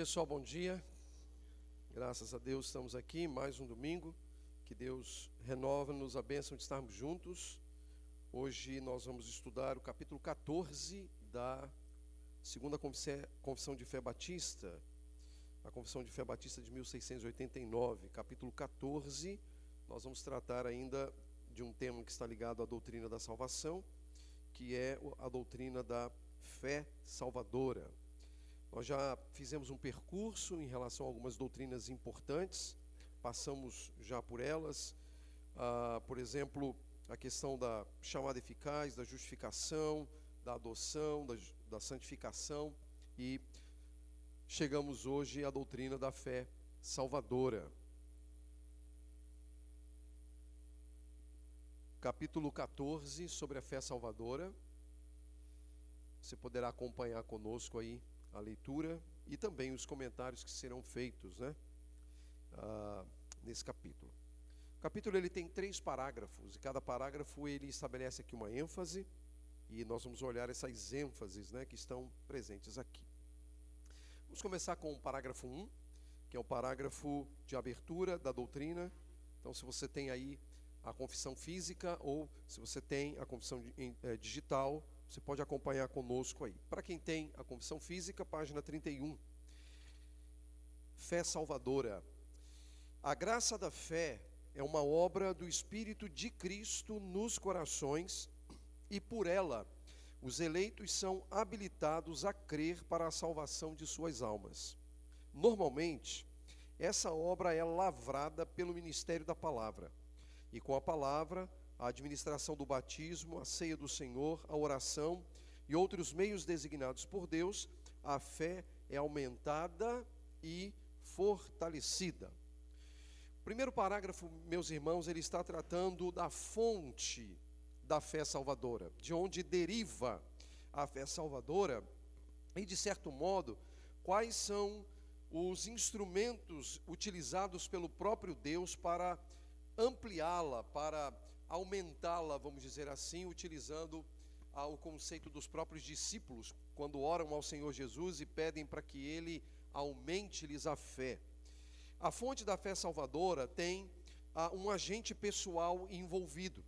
Pessoal, bom dia. Graças a Deus estamos aqui, mais um domingo. Que Deus renova-nos a bênção de estarmos juntos. Hoje nós vamos estudar o capítulo 14 da segunda confissão de fé batista, a confissão de fé batista de 1689, capítulo 14. Nós vamos tratar ainda de um tema que está ligado à doutrina da salvação, que é a doutrina da fé salvadora. Nós já fizemos um percurso em relação a algumas doutrinas importantes, passamos já por elas. Ah, por exemplo, a questão da chamada eficaz, da justificação, da adoção, da, da santificação e chegamos hoje à doutrina da fé salvadora. Capítulo 14 sobre a fé salvadora. Você poderá acompanhar conosco aí a leitura e também os comentários que serão feitos né, ah, nesse capítulo. O capítulo ele tem três parágrafos e cada parágrafo ele estabelece aqui uma ênfase e nós vamos olhar essas ênfases né, que estão presentes aqui. Vamos começar com o parágrafo 1, que é o parágrafo de abertura da doutrina. Então, se você tem aí a confissão física ou se você tem a confissão eh, digital, você pode acompanhar conosco aí. Para quem tem a confissão física, página 31. Fé salvadora. A graça da fé é uma obra do Espírito de Cristo nos corações e por ela os eleitos são habilitados a crer para a salvação de suas almas. Normalmente, essa obra é lavrada pelo ministério da palavra. E com a palavra, a administração do batismo, a ceia do Senhor, a oração e outros meios designados por Deus, a fé é aumentada e fortalecida. O primeiro parágrafo, meus irmãos, ele está tratando da fonte da fé salvadora, de onde deriva a fé salvadora e, de certo modo, quais são os instrumentos utilizados pelo próprio Deus para ampliá-la, para aumentá-la, vamos dizer assim, utilizando ah, o conceito dos próprios discípulos, quando oram ao Senhor Jesus e pedem para que ele aumente-lhes a fé. A fonte da fé salvadora tem ah, um agente pessoal envolvido.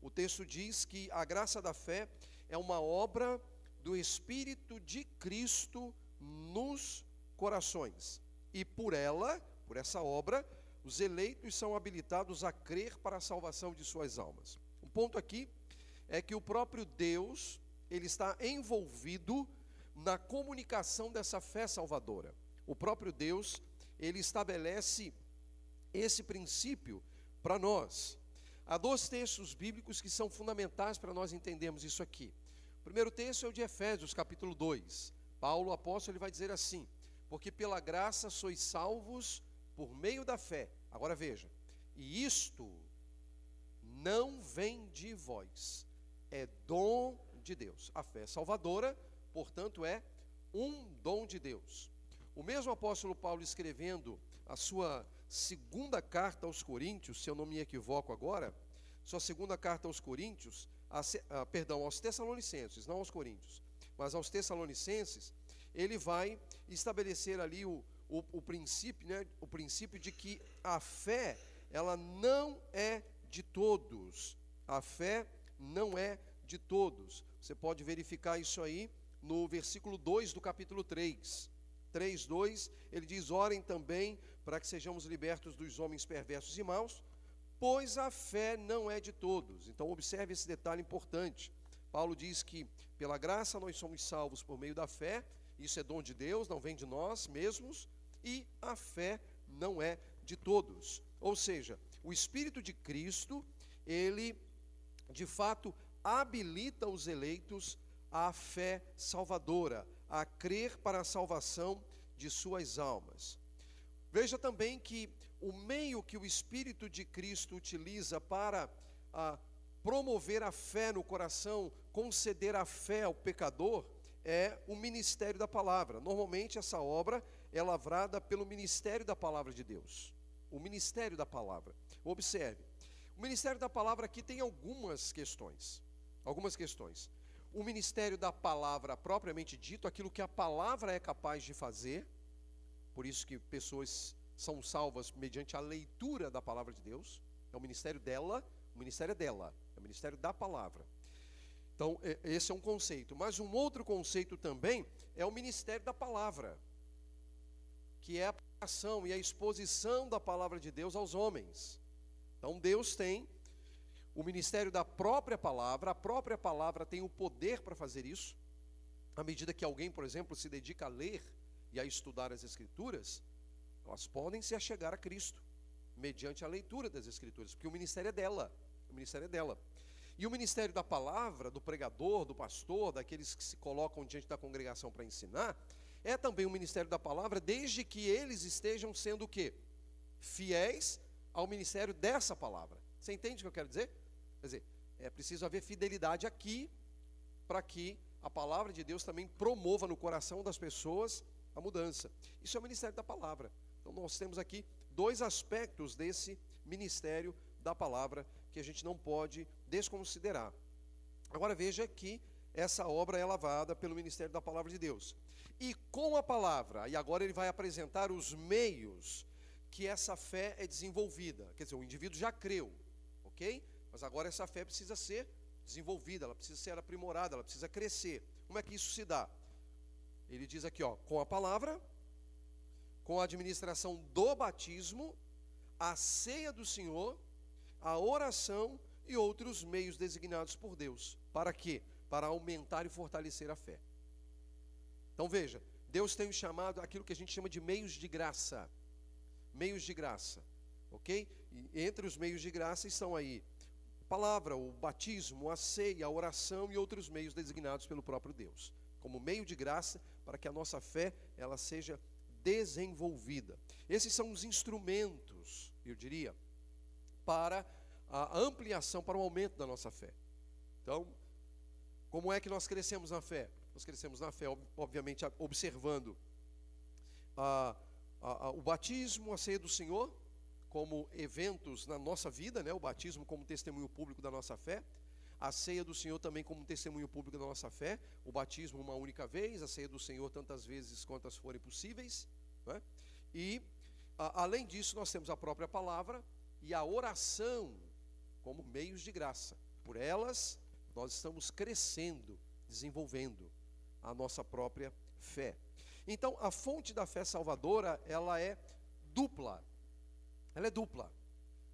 O texto diz que a graça da fé é uma obra do Espírito de Cristo nos corações. E por ela, por essa obra, os eleitos são habilitados a crer para a salvação de suas almas. O ponto aqui é que o próprio Deus, ele está envolvido na comunicação dessa fé salvadora. O próprio Deus, ele estabelece esse princípio para nós. Há dois textos bíblicos que são fundamentais para nós entendermos isso aqui. O primeiro texto é o de Efésios, capítulo 2. Paulo, apóstolo, ele vai dizer assim: Porque pela graça sois salvos por meio da fé. Agora veja, e isto não vem de vós, é dom de Deus. A fé é salvadora, portanto, é um dom de Deus. O mesmo apóstolo Paulo escrevendo a sua segunda carta aos Coríntios, se eu não me equivoco agora, sua segunda carta aos Coríntios, a, a, perdão, aos Tessalonicenses, não aos Coríntios, mas aos Tessalonicenses, ele vai estabelecer ali o, o, o princípio, né, o princípio de que a fé, ela não é de todos. A fé não é de todos. Você pode verificar isso aí no versículo 2 do capítulo 3. 3, 2, ele diz: Orem também para que sejamos libertos dos homens perversos e maus, pois a fé não é de todos. Então, observe esse detalhe importante. Paulo diz que, pela graça, nós somos salvos por meio da fé, isso é dom de Deus, não vem de nós mesmos, e a fé não é de todos. Ou seja, o Espírito de Cristo, ele de fato habilita os eleitos à fé salvadora, a crer para a salvação de suas almas. Veja também que o meio que o Espírito de Cristo utiliza para a, promover a fé no coração, conceder a fé ao pecador, é o ministério da palavra. Normalmente essa obra é lavrada pelo ministério da palavra de Deus. O ministério da palavra. Observe. O ministério da palavra aqui tem algumas questões. Algumas questões. O ministério da palavra propriamente dito, aquilo que a palavra é capaz de fazer, Por isso que pessoas são salvas mediante a leitura da palavra de Deus. É o ministério dela, o ministério é dela, é o ministério da palavra. Então, esse é um conceito. Mas um outro conceito também é o ministério da palavra, que é a ação e a exposição da palavra de Deus aos homens. Então, Deus tem o ministério da própria palavra, a própria palavra tem o poder para fazer isso. À medida que alguém, por exemplo, se dedica a ler e a estudar as Escrituras, elas podem se achegar a Cristo, mediante a leitura das Escrituras, porque o ministério é dela. O ministério é dela. E o ministério da palavra, do pregador, do pastor, daqueles que se colocam diante da congregação para ensinar, é também o ministério da palavra, desde que eles estejam sendo o quê? Fiéis ao ministério dessa palavra. Você entende o que eu quero dizer? Quer dizer, é preciso haver fidelidade aqui para que a palavra de Deus também promova no coração das pessoas a mudança. Isso é o ministério da palavra. Então nós temos aqui dois aspectos desse ministério da palavra que a gente não pode desconsiderar. Agora veja que essa obra é lavada pelo ministério da palavra de Deus. E com a palavra, e agora ele vai apresentar os meios que essa fé é desenvolvida. Quer dizer, o indivíduo já creu, ok? Mas agora essa fé precisa ser desenvolvida, ela precisa ser aprimorada, ela precisa crescer. Como é que isso se dá? Ele diz aqui, ó, com a palavra, com a administração do batismo, a ceia do Senhor, a oração e outros meios designados por Deus. Para quê? Para aumentar e fortalecer a fé. Então veja, Deus tem chamado aquilo que a gente chama de meios de graça. Meios de graça, ok? E entre os meios de graça estão aí palavra, o batismo, a ceia, a oração e outros meios designados pelo próprio Deus, como meio de graça para que a nossa fé ela seja desenvolvida. Esses são os instrumentos, eu diria, para a ampliação, para o aumento da nossa fé. Então, como é que nós crescemos na fé? Nós crescemos na fé, obviamente, observando a, a, a, o batismo, a ceia do Senhor, como eventos na nossa vida, né? o batismo como testemunho público da nossa fé, a ceia do Senhor também como testemunho público da nossa fé, o batismo uma única vez, a ceia do Senhor tantas vezes quantas forem possíveis, né? e a, além disso nós temos a própria palavra e a oração como meios de graça. Por elas nós estamos crescendo, desenvolvendo a nossa própria fé. Então a fonte da fé salvadora ela é dupla ela é dupla,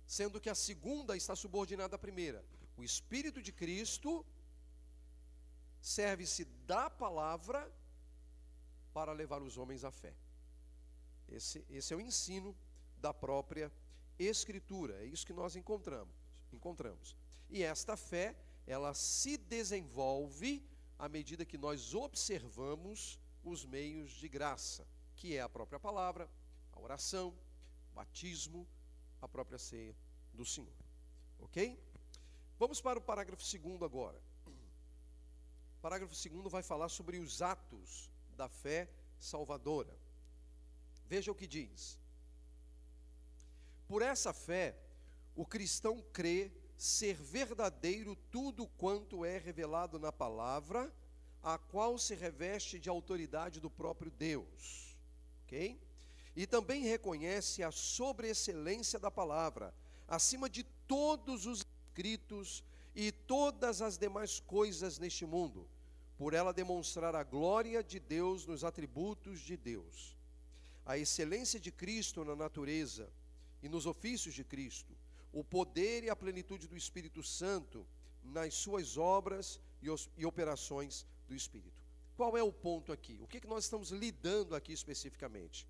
sendo que a segunda está subordinada à primeira. O Espírito de Cristo serve-se da palavra para levar os homens à fé. Esse, esse é o ensino da própria Escritura, é isso que nós encontramos. encontramos. E esta fé, ela se desenvolve à medida que nós observamos os meios de graça, que é a própria palavra, a oração, batismo, a própria ceia do Senhor. Ok? Vamos para o parágrafo segundo agora. O parágrafo segundo vai falar sobre os atos da fé salvadora. Veja o que diz. Por essa fé, o cristão crê ser verdadeiro tudo quanto é revelado na palavra, a qual se reveste de autoridade do próprio Deus. Ok? e também reconhece a sobreexcelência da palavra, acima de todos os escritos e todas as demais coisas neste mundo, por ela demonstrar a glória de Deus nos atributos de Deus, a excelência de Cristo na natureza e nos ofícios de Cristo, o poder e a plenitude do Espírito Santo nas suas obras e, operações do Espírito. Qual é o ponto aqui? O que, que nós estamos lidando aqui especificamente?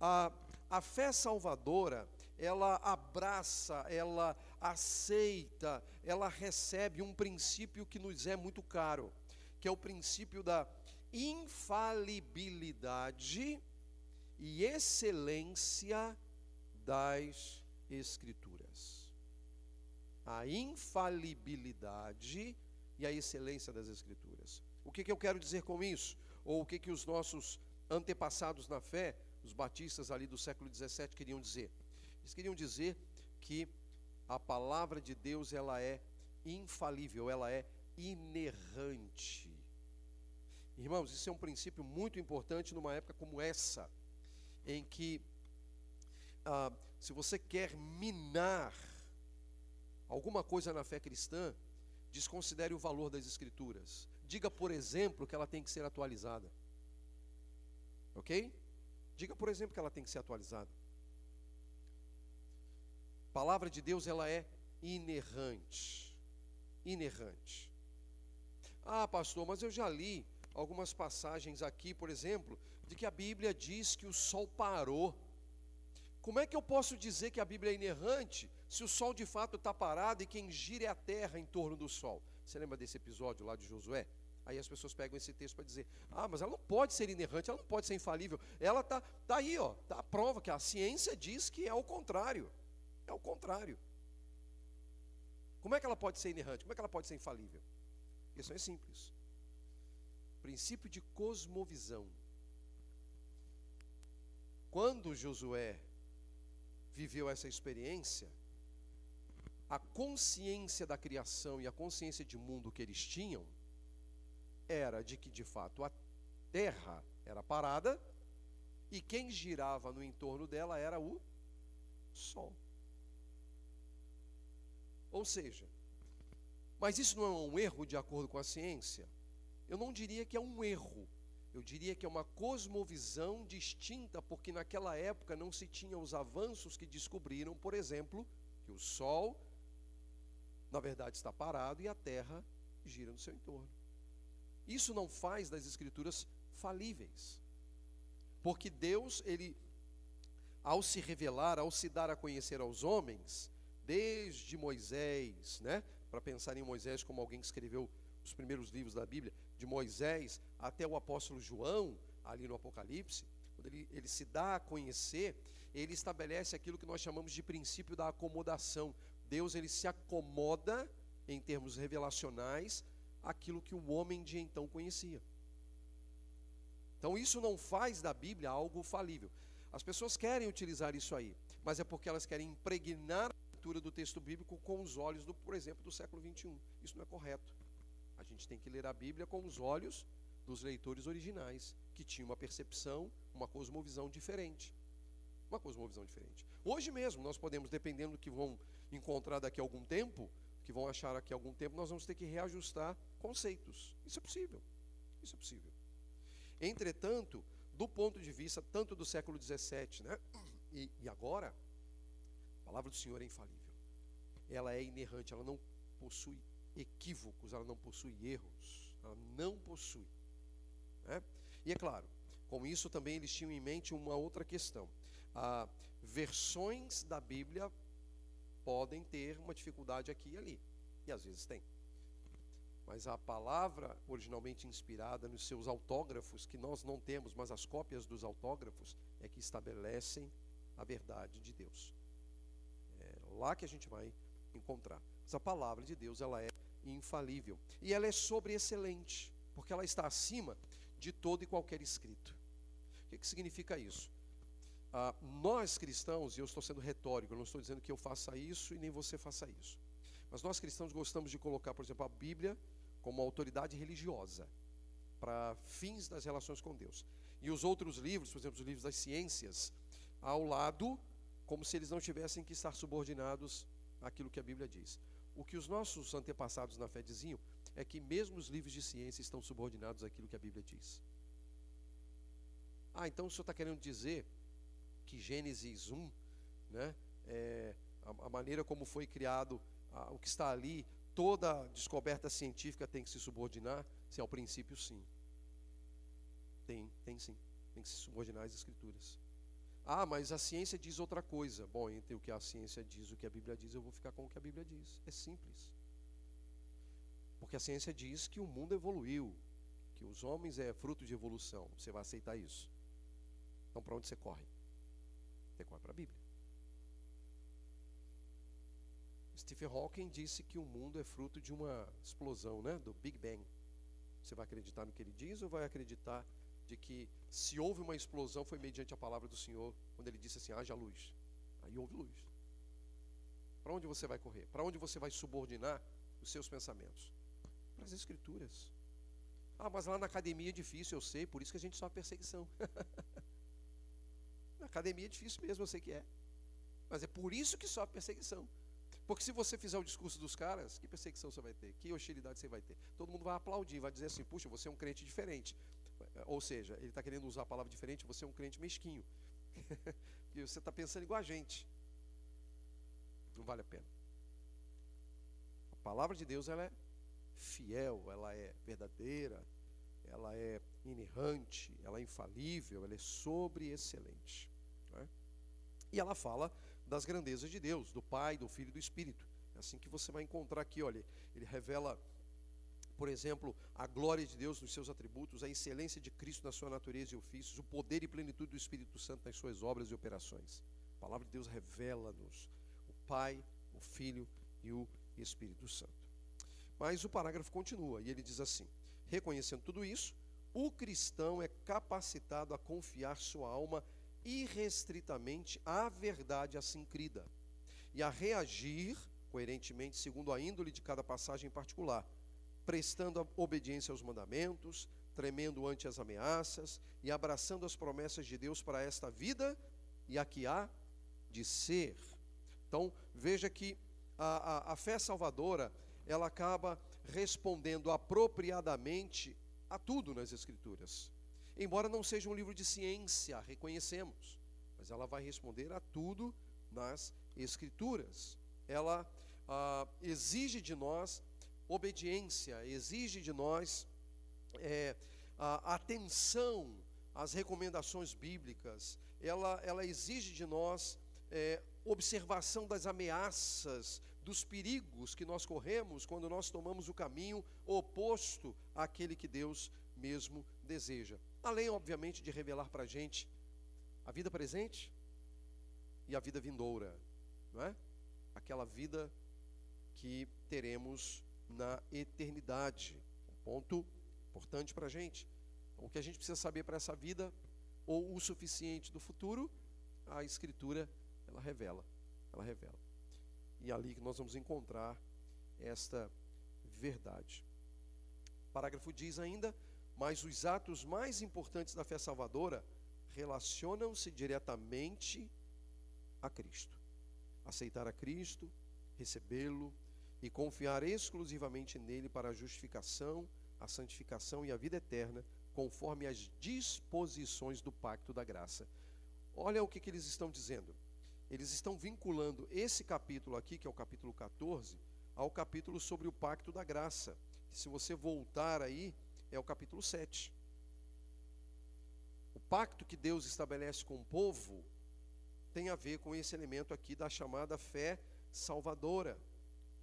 A, a fé salvadora, ela abraça, ela aceita, ela recebe um princípio que nos é muito caro, que é o princípio da infalibilidade e excelência das Escrituras. A infalibilidade e a excelência das Escrituras. O que, que eu quero dizer com isso? Ou o que, que os nossos antepassados na fé os batistas ali do século XVII queriam dizer? Eles queriam dizer que a palavra de Deus ela é infalível, ela é inerrante. Irmãos, isso é um princípio muito importante numa época como essa, em que, ah, se você quer minar alguma coisa na fé cristã, desconsidere o valor das Escrituras. Diga, por exemplo, que ela tem que ser atualizada. Ok? Diga, por exemplo, que ela tem que ser atualizada. A palavra de Deus, ela é inerrante. Inerrante. Ah, pastor, mas eu já li algumas passagens aqui, por exemplo, de que a Bíblia diz que o sol parou. Como é que eu posso dizer que a Bíblia é inerrante se o sol de fato está parado e quem gira é a terra em torno do sol? Você lembra desse episódio lá de Josué? Aí as pessoas pegam esse texto para dizer: ah, mas ela não pode ser inerrante, ela não pode ser infalível. Ela está tá aí, ó, tá a prova que a ciência diz que é o contrário. É o contrário. Como é que ela pode ser inerrante? Como é que ela pode ser infalível? Isso é simples. Princípio de cosmovisão. Quando Josué viveu essa experiência, a consciência da criação e a consciência de mundo que eles tinham era de que de fato a terra era parada e quem girava no entorno dela era o sol. Ou seja, mas isso não é um erro de acordo com a ciência? Eu não diria que é um erro. Eu diria que é uma cosmovisão distinta, porque naquela época não se tinha os avanços que descobriram, por exemplo, que o Sol, na verdade, está parado e a Terra gira no seu entorno. Isso não faz das Escrituras falíveis, porque Deus, ele, ao se revelar, ao se dar a conhecer aos homens, desde Moisés, né? Para pensar em Moisés como alguém que escreveu os primeiros livros da Bíblia, de Moisés até o apóstolo João, ali no Apocalipse, quando ele, ele se dá a conhecer, ele estabelece aquilo que nós chamamos de princípio da acomodação. Deus ele se acomoda em termos revelacionais aquilo que o homem de então conhecia. Então isso não faz da Bíblia algo falível. As pessoas querem utilizar isso aí, mas é porque elas querem impregnar leitura do texto bíblico com os olhos, do, por exemplo, do século 21. Isso não é correto. A gente tem que ler a Bíblia com os olhos dos leitores originais, que tinham uma percepção, uma cosmovisão diferente. Uma cosmovisão diferente. Hoje mesmo, nós podemos, dependendo do que vão encontrar daqui a algum tempo, que vão achar daqui a algum tempo, nós vamos ter que reajustar conceitos. Isso é possível. Isso é possível. Entretanto, do ponto de vista tanto do século XVII né, e, e agora, palavra do Senhor é infalível. Ela é inerrante, ela não possui equívocos, ela não possui erros, ela não possui. Né? E é claro, com isso também eles tinham em mente uma outra questão. Ah, versões da Bíblia podem ter uma dificuldade aqui e ali, e às vezes tem. Mas a palavra originalmente inspirada nos seus autógrafos, que nós não temos, mas as cópias dos autógrafos, é que estabelecem a verdade de Deus lá que a gente vai encontrar. Mas a palavra de Deus, ela é infalível. E ela é sobreexcelente, porque ela está acima de todo e qualquer escrito. O que, que significa isso? Ah, nós cristãos, e eu estou sendo retórico, eu não estou dizendo que eu faça isso e nem você faça isso. Mas nós cristãos gostamos de colocar, por exemplo, a Bíblia como autoridade religiosa para fins das relações com Deus. E os outros livros, por exemplo, os livros das ciências, ao lado como se eles não tivessem que estar subordinados àquilo que a Bíblia diz. O que os nossos antepassados na fé diziam é que mesmo os livros de ciência estão subordinados àquilo que a Bíblia diz. Ah, então o senhor está querendo dizer que Gênesis 1, né, é, a, a, maneira como foi criado, a, o que está ali, toda descoberta científica tem que se subordinar? Se ao princípio, sim. Tem, tem sim. Tem que se subordinar às Escrituras. Ah, mas a ciência diz outra coisa. Bom, entre o que a ciência diz e o que a Bíblia diz, eu vou ficar com o que a Bíblia diz. É simples. Porque a ciência diz que o mundo evoluiu, que os homens é fruto de evolução. Você vai aceitar isso? Então, para onde você corre? Para a Bíblia. Stephen Hawking disse que o mundo é fruto de uma explosão, né, do Big Bang. Você vai acreditar no que ele diz ou vai acreditar de que se houve uma explosão foi mediante a palavra do Senhor, quando ele disse assim: haja luz. Aí houve luz. Para onde você vai correr? Para onde você vai subordinar os seus pensamentos? Para as Escrituras. Ah, mas lá na academia é difícil, eu sei, por isso que a gente sofre perseguição. Academia é difícil mesmo, eu sei que é. Mas é por isso que sofre perseguição. Porque se você fizer o discurso dos caras, que perseguição você vai ter? Que hostilidade você vai ter? Todo mundo vai aplaudir, vai dizer assim: puxa, você é um crente diferente. Ou seja, ele está querendo usar a palavra diferente, você é um crente mesquinho. e você está pensando igual a gente. Não vale a pena. A palavra de Deus ela é fiel, ela é verdadeira, ela é inerrante, ela é infalível, ela é sobre excelente. E ela fala das grandezas de Deus, do Pai, do Filho e do Espírito. É assim que você vai encontrar aqui, olha, ele revela, por exemplo, a glória de Deus nos seus atributos, a excelência de Cristo na sua natureza e ofícios, o poder e plenitude do Espírito Santo nas suas obras e operações. A palavra de Deus revela-nos o Pai, o Filho e o Espírito Santo. Mas o parágrafo continua e ele diz assim: reconhecendo tudo isso, o cristão é capacitado a confiar sua alma irrestritamente à verdade assim crida e a reagir coerentemente segundo a índole de cada passagem em particular, prestando obediência aos mandamentos, tremendo ante as ameaças e abraçando as promessas de Deus para esta vida e a que há de ser. Então, veja que a, a, a fé salvadora, ela acaba respondendo apropriadamente a tudo nas Escrituras. Embora não seja um livro de ciência, reconhecemos, mas ela vai responder a tudo nas Escrituras. Ela ah, exige de nós obediência, exige de nós é, atenção às recomendações bíblicas, ela, ela exige de nós é, observação das ameaças, dos perigos que nós corremos quando nós tomamos o caminho oposto àquele que Deus mesmo deseja. Além, obviamente, de revelar para a gente a vida presente e a vida vindoura, não é? Aquela vida que teremos na eternidade. Um ponto importante para a gente. O que a gente precisa saber para essa vida, ou o suficiente do futuro, a Escritura, ela revela. Ela revela. E é ali que nós vamos encontrar esta verdade. O parágrafo diz ainda: mas os atos mais importantes da fé salvadora relacionam-se diretamente a Cristo. Aceitar a Cristo, recebê-lo e confiar exclusivamente nele para a justificação, a santificação e a vida eterna, conforme as disposições do pacto da graça. Olha o que, que eles estão dizendo eles estão vinculando esse capítulo aqui, que é o capítulo 14, ao capítulo sobre o pacto da graça. Se você voltar aí, é o capítulo 7. O pacto que Deus estabelece com o povo tem a ver com esse elemento aqui da chamada fé salvadora.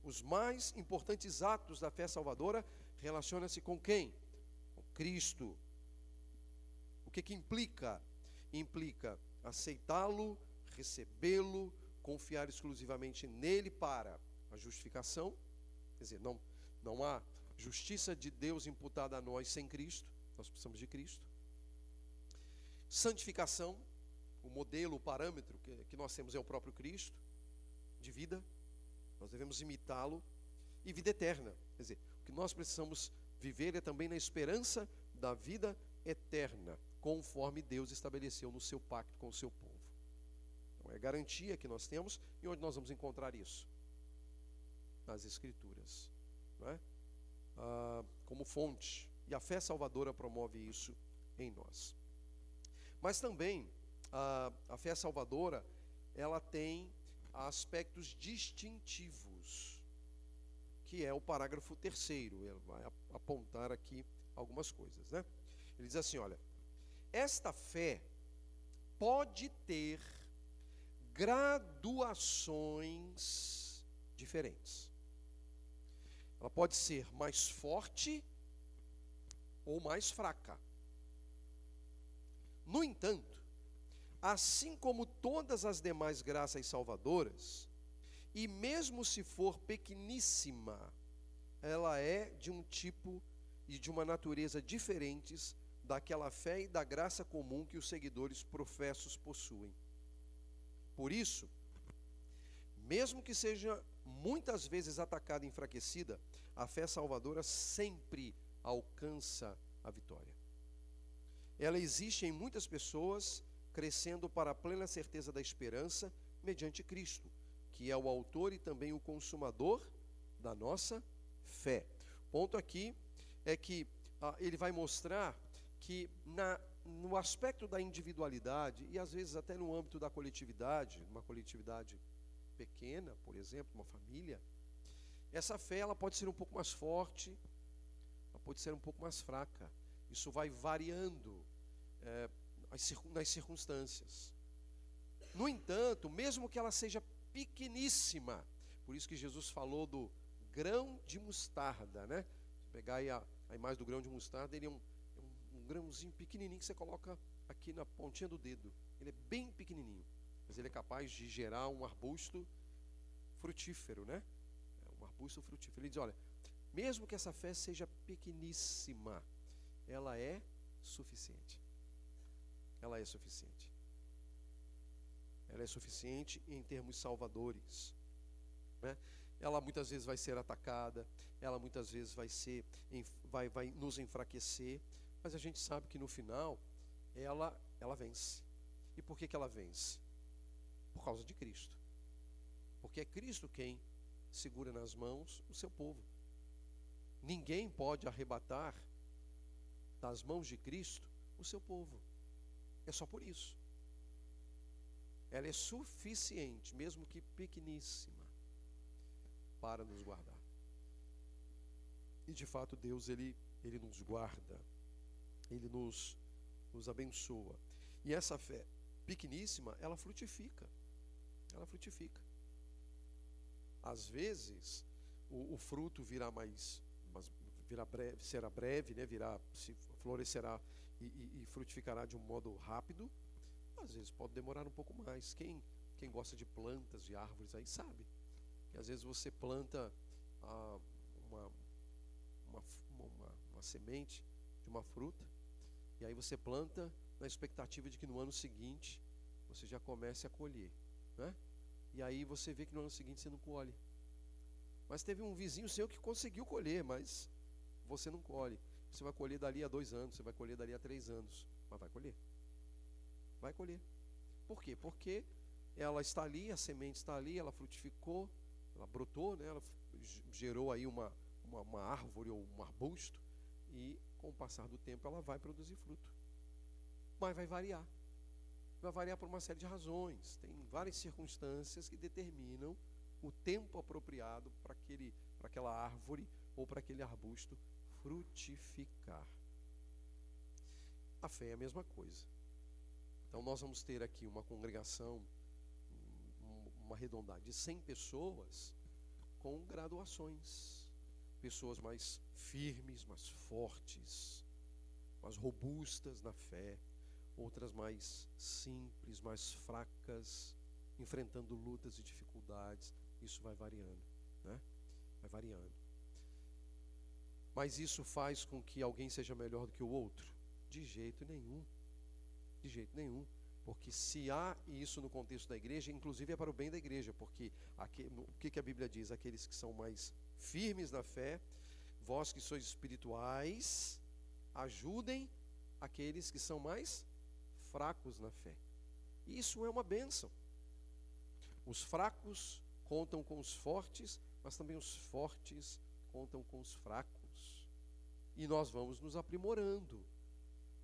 Os mais importantes atos da fé salvadora relacionam-se com quem? Com Cristo. O que, que implica? Implica aceitá-lo recebê-lo, confiar exclusivamente nele para a justificação, quer dizer, não, não há justiça de Deus imputada a nós sem Cristo, nós precisamos de Cristo. Santificação, o modelo, o parâmetro que, nós temos é o próprio Cristo, de vida, nós devemos imitá-lo, e vida eterna, quer dizer, o que nós precisamos viver é também na esperança da vida eterna, conforme Deus estabeleceu no seu pacto com o seu povo é garantia que nós temos. E onde nós vamos encontrar isso? Nas Escrituras. Não é? Ah, como fonte. E a fé salvadora promove isso em nós. Mas também a, a fé salvadora ela tem aspectos distintivos, que é o parágrafo terceiro. Ele vai apontar aqui algumas coisas, né? Ele diz assim, olha, esta fé pode ter graduações diferentes. Ela pode ser mais forte ou mais fraca. No entanto, assim como todas as demais graças salvadoras, e mesmo se for pequeníssima, ela é de um tipo e de uma natureza diferentes daquela fé e da graça comum que os seguidores professos possuem. Por isso, mesmo que seja muitas vezes atacada e enfraquecida, a fé salvadora sempre alcança a vitória. Ela existe em muitas pessoas, crescendo para a plena certeza da esperança mediante Cristo, que é o autor e também o consumador da nossa fé. Ponto aqui é que ah, ele vai mostrar que na, no aspecto da individualidade e às vezes até no âmbito da coletividade, uma coletividade pequena, por exemplo, uma família, essa fé ela pode ser um pouco mais forte, ela pode ser um pouco mais fraca. Isso vai variando é, nas circunstâncias. No entanto, mesmo que ela seja pequeníssima, por isso que Jesus falou do grão de mostarda, né? Se pegar aí a, a imagem do grão de mostarda, ele é um, é um, um grãozinho pequenininho que você coloca aqui na pontinha do dedo. Ele é bem pequenininho, mas ele é capaz de gerar um arbusto frutífero, né? É um arbusto frutífero. Ele diz, olha, mesmo que essa fé seja pequeníssima, ela é suficiente. Ela é suficiente. Ela é suficiente em termos salvadores. Né? Ela muitas vezes vai ser atacada, ela muitas vezes vai ser, vai, vai nos enfraquecer, mas a gente sabe que no final ela, ela vence. E por que, que ela vence? Por causa de Cristo. Porque é Cristo quem segura nas mãos o seu povo. Ninguém pode arrebatar das mãos de Cristo o seu povo. É só por isso. Ela é suficiente, mesmo que pequeníssima, para nos guardar. E de fato Deus ele ele nos guarda. Ele nos nos abençoa. E essa fé pequeníssima, ela frutifica. Ela frutifica. Às vezes, o, o fruto virá mais, mais virá breve, será breve, né? virá, se florescerá e, e, e, frutificará de um modo rápido. Às vezes pode demorar um pouco mais. Quem, quem gosta de plantas, de árvores aí sabe. Que às vezes você planta ah, uma, uma, uma, uma semente de uma fruta, e aí você planta na expectativa de que no ano seguinte você já comece a colher. Né? E aí você vê que no ano seguinte você não colhe. Mas teve um vizinho seu que conseguiu colher, mas você não colhe. Você vai colher dali a dois anos, você vai colher dali a três anos. Mas vai colher. Vai colher. Por quê? Porque ela está ali, a semente está ali, ela frutificou, ela brotou, né? ela gerou aí uma, uma, uma árvore ou um arbusto, e com o passar do tempo ela vai produzir fruto. Mas vai variar vai variar por uma série de razões. Tem várias circunstâncias que determinam o tempo apropriado para aquele, para aquela árvore ou para aquele arbusto frutificar. A fé é a mesma coisa. Então nós vamos ter aqui uma congregação, uma redondade de 100 pessoas com graduações. Pessoas mais firmes, mais fortes, mais robustas na fé outras mais simples, mais fracas, enfrentando lutas e dificuldades. Isso vai variando, né? Vai variando. Mas isso faz com que alguém seja melhor do que o outro? De jeito nenhum. De jeito nenhum. Porque se há isso no contexto da igreja, inclusive é para o bem da igreja, porque aqui, o que, que a Bíblia diz? Aqueles que são mais firmes na fé, vós que sois espirituais, ajudem aqueles que são mais fracos na fé. Isso é uma bênção. Os fracos contam com os fortes, mas também os fortes contam com os fracos. E nós vamos nos aprimorando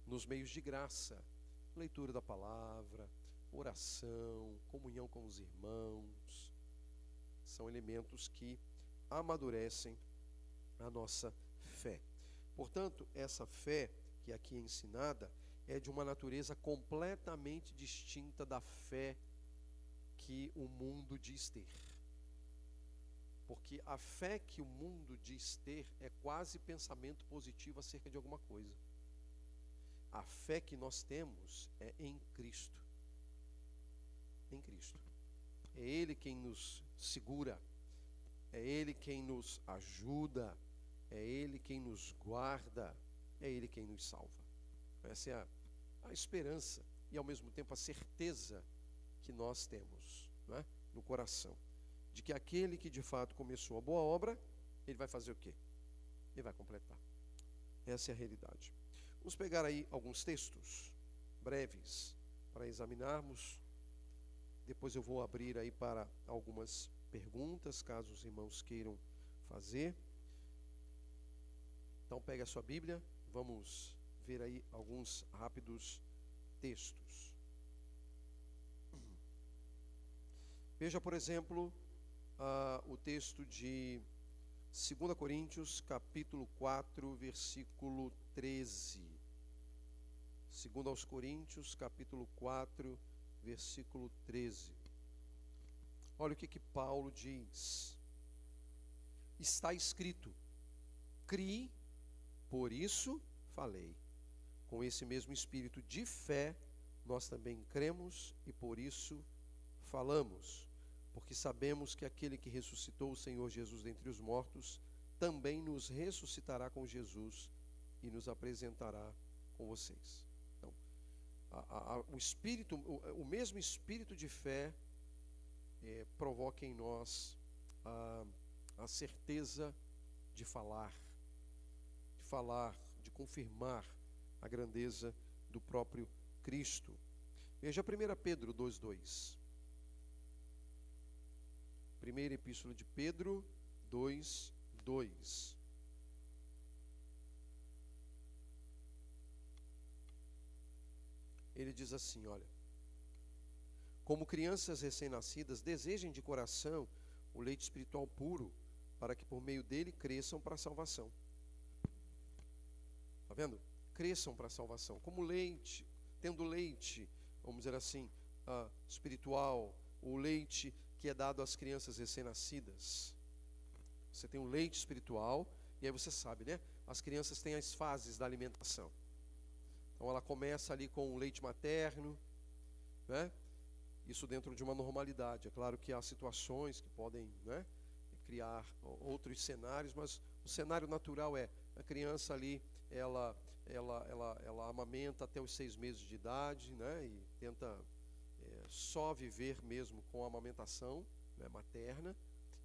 nos meios de graça, leitura da palavra, oração, comunhão com os irmãos. São elementos que amadurecem a nossa fé. Portanto, essa fé que aqui é ensinada é de uma natureza completamente distinta da fé que o mundo diz ter. Porque a fé que o mundo diz ter é quase pensamento positivo acerca de alguma coisa. A fé que nós temos é em Cristo. Em Cristo. É Ele quem nos segura, é Ele quem nos ajuda, é Ele quem nos guarda, é Ele quem nos salva. Essa é a, a esperança e ao mesmo tempo a certeza que nós temos é? no coração de que aquele que de fato começou a boa obra, ele vai fazer o quê? Ele vai completar. Essa é a realidade. Vamos pegar aí alguns textos breves para examinarmos. Depois eu vou abrir aí para algumas perguntas, caso os irmãos queiram fazer. Então pegue a sua Bíblia, vamos ver aí alguns rápidos textos. Veja, por exemplo, uh, o texto de 2 Coríntios, capítulo 4, versículo 13. 2 aos Coríntios, capítulo 4, versículo 13. Olha o que, que Paulo diz. Está escrito: Crie, por isso falei. Com esse mesmo espírito de fé, nós também cremos e por isso falamos porque sabemos que aquele que ressuscitou o Senhor Jesus dentre os mortos também nos ressuscitará com Jesus e nos apresentará com vocês. Então, a, a, o espírito, o, o, mesmo espírito de fé é, provoca em nós a, a certeza de falar, de falar, de confirmar a grandeza do próprio Cristo. Veja 1 Pedro 2,2. Primeira Epístola de Pedro 2, 2. Ele diz assim: olha. Como crianças recém-nascidas, desejem de coração o leite espiritual puro, para que por meio dele cresçam para a salvação. Está vendo? Cresçam para a salvação. Como leite, tendo leite, vamos dizer assim, uh, espiritual, o leite que é dado às crianças recém-nascidas. Você tem o leite espiritual, e aí você sabe, né? As crianças têm as fases da alimentação. Então ela começa ali com o leite materno, né? Isso dentro de uma normalidade. É claro que há situações que podem, né, criar outros cenários, mas o cenário natural é a criança ali, ela, ela, ela, ela amamenta até os seis meses de idade, né? E tenta só viver mesmo com a amamentação né, materna.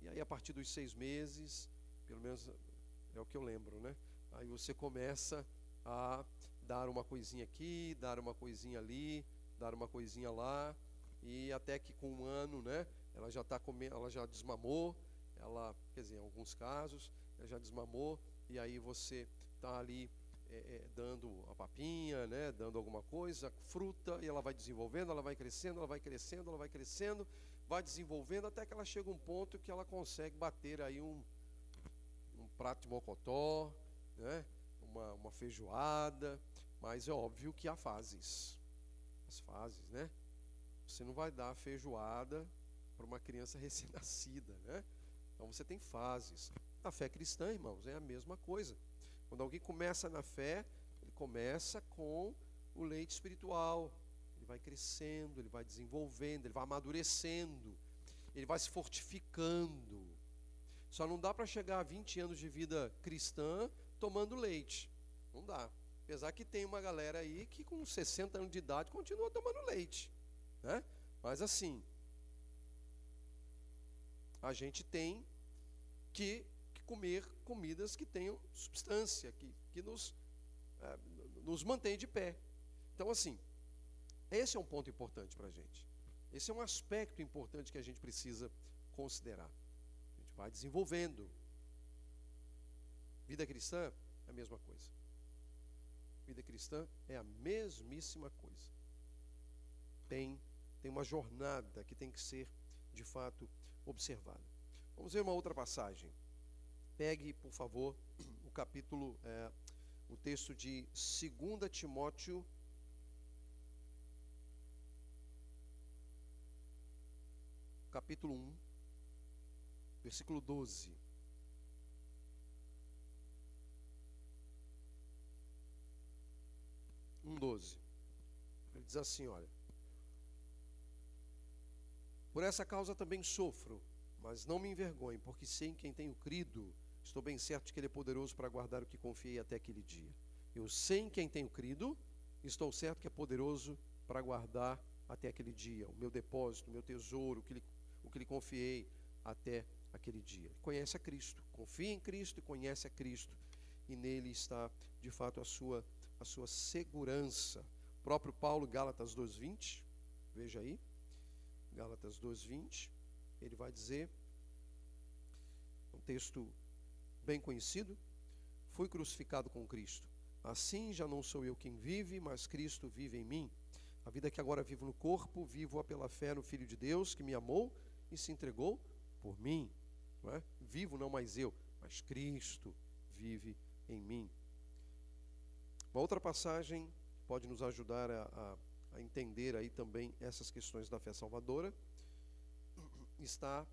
E aí, a partir dos seis meses, pelo menos é o que eu lembro, né? Aí você começa a dar uma coisinha aqui, dar uma coisinha ali, dar uma coisinha lá, e até que com um ano, né? Ela já está comendo, ela já desmamou, ela, quer dizer, em alguns casos, ela já desmamou, e aí você está ali é, é, dando a papinha, né, dando alguma coisa, fruta, e ela vai desenvolvendo, ela vai crescendo, ela vai crescendo, ela vai crescendo, vai desenvolvendo até que ela chega a um ponto que ela consegue bater aí um, um prato de mocotó, né, uma, uma feijoada, mas é óbvio que há fases, as fases, né? Você não vai dar feijoada para uma criança recém-nascida, né? Então você tem fases. A fé cristã, irmãos, é a mesma coisa. Quando alguém começa na fé, ele começa com o leite espiritual. Ele vai crescendo, ele vai desenvolvendo, ele vai amadurecendo, ele vai se fortificando. Só não dá para chegar a 20 anos de vida cristã tomando leite. Não dá. Apesar que tem uma galera aí que com 60 anos de idade continua tomando leite. Né? Mas assim, a gente tem que comer comidas que tenham substância, que, que nos, é, nos mantém de pé. Então, assim, esse é um ponto importante para a gente. Esse é um aspecto importante que a gente precisa considerar. A gente vai desenvolvendo. Vida cristã é a mesma coisa. Vida cristã é a mesmíssima coisa. Tem, tem uma jornada que tem que ser, de fato, observada. Vamos ver uma outra passagem. Pegue, por favor, o capítulo, é, o texto de 2 Timóteo. Capítulo 1, versículo 12. Um 12. Ele diz assim: olha. Por essa causa também sofro, mas não me envergonhe, porque sei em quem tenho crido Estou bem certo de que Ele é poderoso para guardar o que confiei até aquele dia. Eu sei em quem tenho crido, estou certo que é poderoso para guardar até aquele dia o meu depósito, o meu tesouro, o que lhe, o que lhe confiei até aquele dia. Conhece a Cristo, confia em Cristo e conhece a Cristo, e nele está de fato a sua, a sua segurança. próprio Paulo, Gálatas 2:20, veja aí, Gálatas 2:20, ele vai dizer, um texto bem conhecido, fui crucificado com Cristo. Assim já não sou eu quem vive, mas Cristo vive em mim. A vida que agora vivo no corpo, vivo-a pela fé no Filho de Deus, que me amou e se entregou por mim. Não é? Vivo não mais eu, mas Cristo vive em mim. Uma outra passagem pode nos ajudar a, a, a entender aí também essas questões da fé salvadora está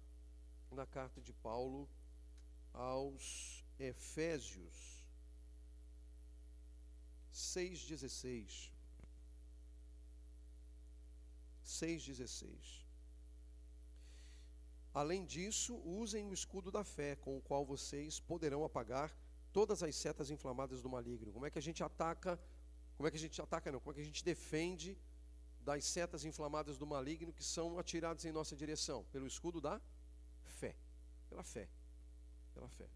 na carta de Paulo aos Efésios 6,16. 6,16. Além disso, usem o escudo da fé, com o qual vocês poderão apagar todas as setas inflamadas do maligno. Como é que a gente ataca? Como é que a gente ataca não? Como é que a gente defende das setas inflamadas do maligno que são atiradas em nossa direção? Pelo escudo da fé. Pela fé. Pela fé.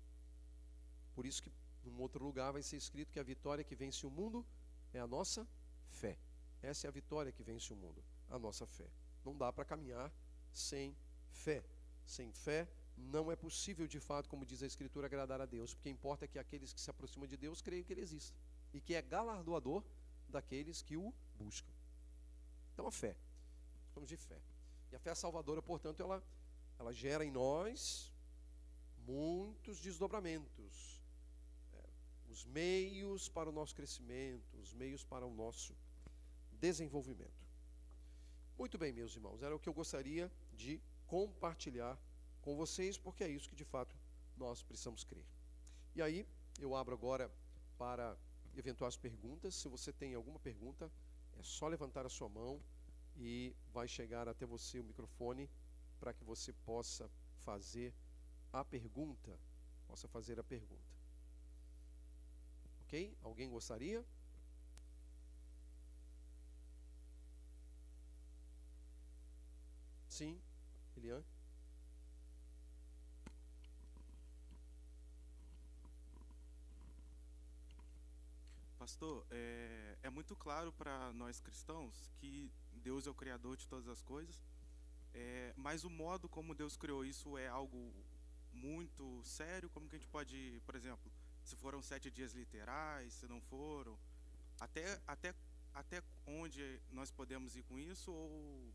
Por isso que num outro lugar vai ser escrito que a vitória que vence o mundo é a nossa fé. Essa é a vitória que vence o mundo, a nossa fé. Não dá para caminhar sem fé. Sem fé não é possível, de fato, como diz a Escritura, agradar a Deus, porque importa que aqueles que se aproximam de Deus creiam que Ele existe e que é galardoador daqueles que o buscam. Então, a fé. Vamos de fé. E a fé salvadora, portanto, ela, ela gera em nós muitos desdobramentos os meios para o nosso crescimento, os meios para o nosso desenvolvimento. Muito bem, meus irmãos, era o que eu gostaria de compartilhar com vocês, porque é isso que de fato nós precisamos crer. E aí, eu abro agora para eventuais perguntas. Se você tem alguma pergunta, é só levantar a sua mão e vai chegar até você o microfone para que você possa fazer a pergunta. Possa fazer a pergunta. Ok? Alguém gostaria? Sim, Eliane. Pastor, é, é muito claro para nós cristãos que Deus é o Criador de todas as coisas, é, mas o modo como Deus criou isso é algo muito sério. Como que a gente pode, por exemplo, se foram sete dias literais, se não foram, até, até, até onde nós podemos ir com isso ou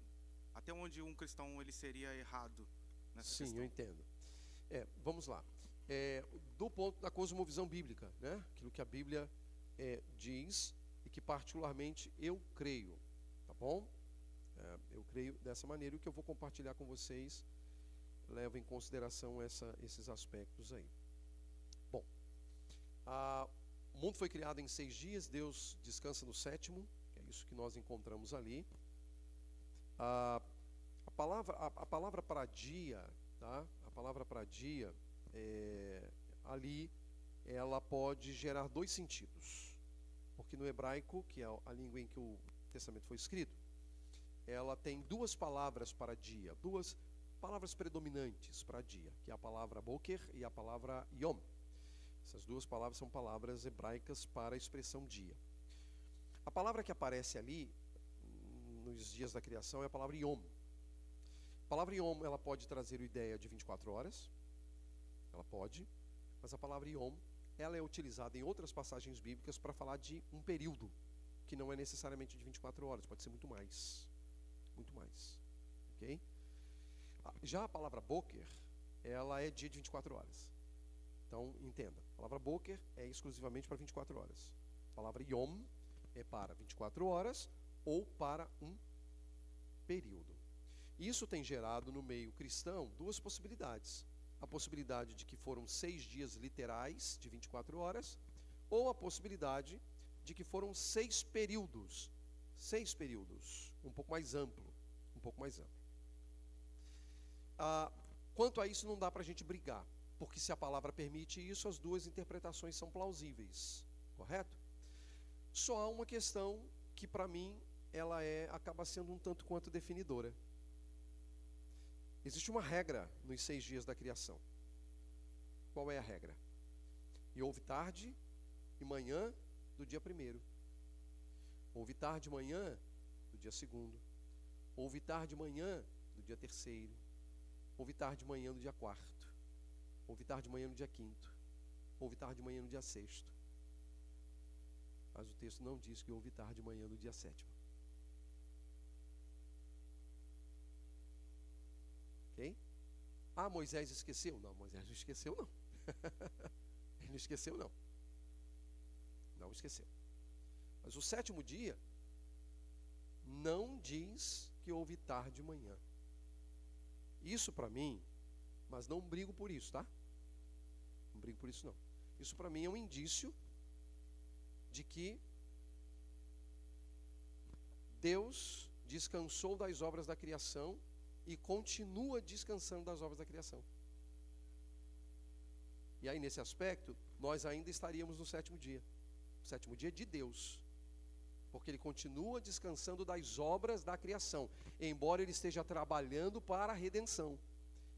até onde um cristão ele seria errado nessa Sim, questão? eu entendo. É, vamos lá. É, do ponto da cosmovisão bíblica, né? aquilo que a Bíblia é, diz e que particularmente eu creio, tá bom? É, eu creio dessa maneira e o que eu vou compartilhar com vocês leva em consideração essa, esses aspectos aí. Ah, o mundo foi criado em seis dias, Deus descansa no sétimo, é isso que nós encontramos ali. Ah, a palavra, a, a, palavra para dia, tá? A palavra para dia, é, ali, ela pode gerar dois sentidos. Porque no hebraico, que é a língua em que o Testamento foi escrito, ela tem duas palavras para dia, duas palavras predominantes para dia, que é a palavra boker e a palavra yom. Essas duas palavras são palavras hebraicas para a expressão dia. A palavra que aparece ali nos dias da criação é a palavra Yom. A palavra Yom ela pode trazer a ideia de 24 horas, ela pode, mas a palavra Yom ela é utilizada em outras passagens bíblicas para falar de um período que não é necessariamente de 24 horas, pode ser muito mais, muito mais, ok? Já a palavra Boker ela é dia de 24 horas. Então, entenda. A palavra Boker é exclusivamente para 24 horas. A palavra Yom é para 24 horas ou para um período. Isso tem gerado no meio cristão duas possibilidades. A possibilidade de que foram seis dias literais de 24 horas, ou a possibilidade de que foram seis períodos. Seis períodos, um pouco mais amplo. Um pouco mais amplo. Ah, quanto a isso, não dá para a gente brigar. Porque se a palavra permite isso, as duas interpretações são plausíveis, correto? Só há uma questão que para mim ela é acaba sendo um tanto quanto definidora. Existe uma regra nos seis dias da criação. Qual é a regra? E houve tarde e manhã do dia primeiro. Houve tarde de manhã do dia segundo. Houve tarde de manhã do dia terceiro. Houve tarde de manhã do dia quarto. Houve tarde de manhã no dia quinto. Houve tarde de manhã no dia sexto. Mas o texto não diz que houve tarde de manhã no dia sétimo. Ok? Ah, Moisés esqueceu? Não, Moisés não esqueceu, não. Ele não esqueceu, não. Não esqueceu. Mas o sétimo dia não diz que houve tarde de manhã. Isso para mim, mas não brigo por isso, tá? Não brigo por isso não. Isso para mim é um indício de que Deus descansou das obras da criação e continua descansando das obras da criação. E aí, nesse aspecto, nós ainda estaríamos no sétimo dia. O sétimo dia de Deus. Porque ele continua descansando das obras da criação, embora ele esteja trabalhando para a redenção.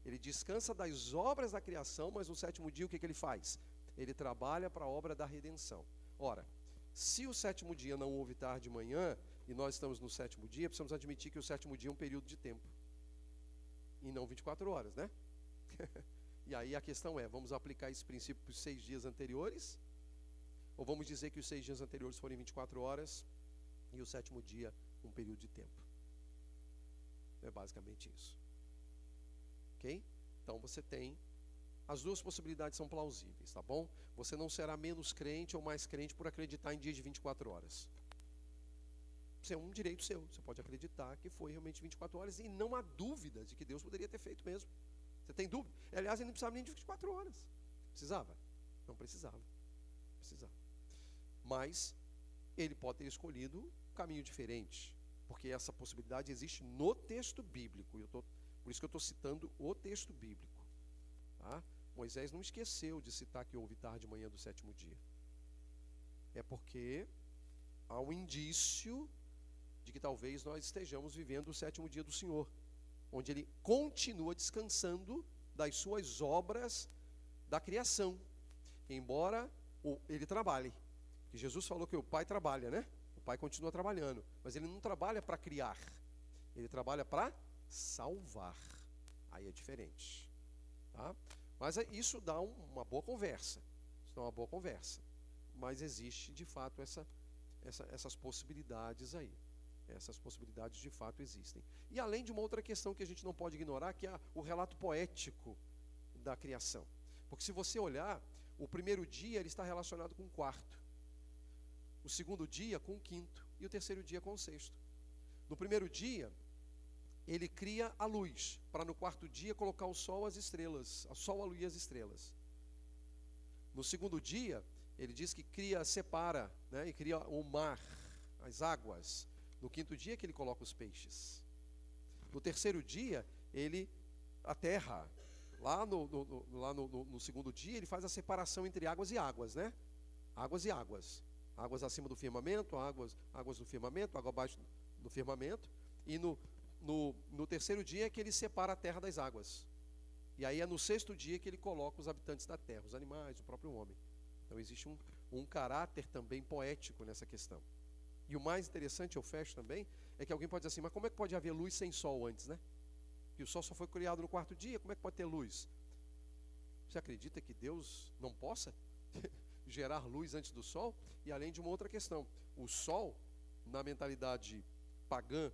Ele descansa das obras da criação, mas no sétimo dia o que, que ele faz? Ele trabalha para a obra da redenção. Ora, se o sétimo dia não houve tarde de manhã, e nós estamos no sétimo dia, precisamos admitir que o sétimo dia é um período de tempo. E não 24 horas, né? e aí a questão é: vamos aplicar esse princípio para os seis dias anteriores? Ou vamos dizer que os seis dias anteriores forem 24 horas e o sétimo dia um período de tempo? É basicamente isso. Ok? Então você tem. As duas possibilidades são plausíveis, tá bom? Você não será menos crente ou mais crente por acreditar em dia de 24 horas. Isso é um direito seu. Você pode acreditar que foi realmente 24 horas e não há dúvida de que Deus poderia ter feito mesmo. Você tem dúvida? Aliás, ele não precisava nem de 24 horas. Precisava? Não precisava. Precisava. Mas ele pode ter escolhido caminho diferente, porque essa possibilidade existe no texto bíblico. Eu tô, por isso que eu estou citando o texto bíblico. Tá? Moisés não esqueceu de citar que houve tarde de manhã do sétimo dia. É porque há um indício de que talvez nós estejamos vivendo o sétimo dia do Senhor, onde ele continua descansando das suas obras da criação, embora ele trabalhe. Que Jesus falou que o Pai trabalha, né? Pai continua trabalhando, mas ele não trabalha para criar, ele trabalha para salvar. Aí é diferente, tá? Mas é, isso dá uma boa conversa, isso dá uma boa conversa. Mas existe de fato essa, essa, essas possibilidades aí. Essas possibilidades de fato existem. E além de uma outra questão que a gente não pode ignorar, que é o relato poético da criação. Porque se você olhar, o primeiro dia ele está relacionado com o quarto, o segundo dia com o quinto e o terceiro dia com o sexto. No primeiro dia, ele cria a luz, para no quarto dia colocar o sol, as estrelas, o sol, a e as estrelas. No segundo dia, ele diz que cria, separa, né, e cria o mar, as águas. No quinto dia que ele coloca os peixes. No terceiro dia, ele a terra. Lá no, no, no lá no, no, segundo dia, ele faz a separação entre águas e águas, né? Águas e águas. Águas acima do firmamento, águas, águas do firmamento, água abaixo do firmamento. E no, no, no terceiro dia é que ele separa a terra das águas. E aí é no sexto dia que ele coloca os habitantes da terra, os animais, o próprio homem. Então existe um, um caráter também poético nessa questão. E o mais interessante, eu fecho também, é que alguém pode dizer assim, mas como é que pode haver luz sem sol antes, né? Que o sol só foi criado no quarto dia, como é que pode ter luz? Você acredita que Deus não possa gerar luz antes do sol? E além de uma outra questão, o sol, na mentalidade pagã,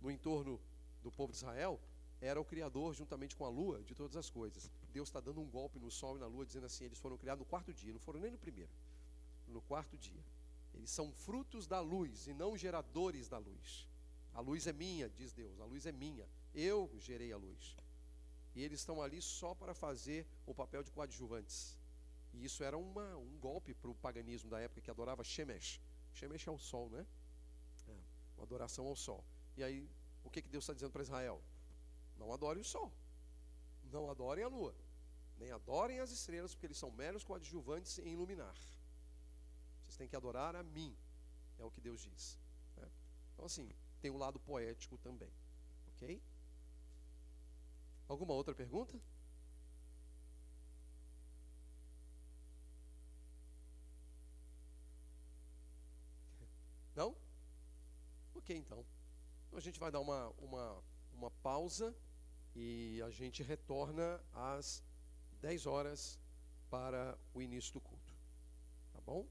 no entorno do povo de Israel, era o criador juntamente com a lua de todas as coisas. Deus está dando um golpe no sol e na lua, dizendo assim: eles foram criados no quarto dia, não foram nem no primeiro, no quarto dia. Eles são frutos da luz e não geradores da luz. A luz é minha, diz Deus, a luz é minha. Eu gerei a luz. E eles estão ali só para fazer o papel de coadjuvantes. E isso era uma, um golpe para o paganismo da época que adorava Shemesh. Shemesh é o sol, né? É, uma adoração ao sol. E aí, o que, que Deus está dizendo para Israel? Não adorem o sol. Não adorem a lua. Nem adorem as estrelas, porque eles são meros coadjuvantes em iluminar. Vocês têm que adorar a mim, é o que Deus diz. Né? Então, assim, tem um lado poético também. Ok? Alguma outra pergunta? Não? Então. Então a gente vai dar uma, uma, uma pausa e a gente retorna às 10 horas para o início do culto. Tá bom?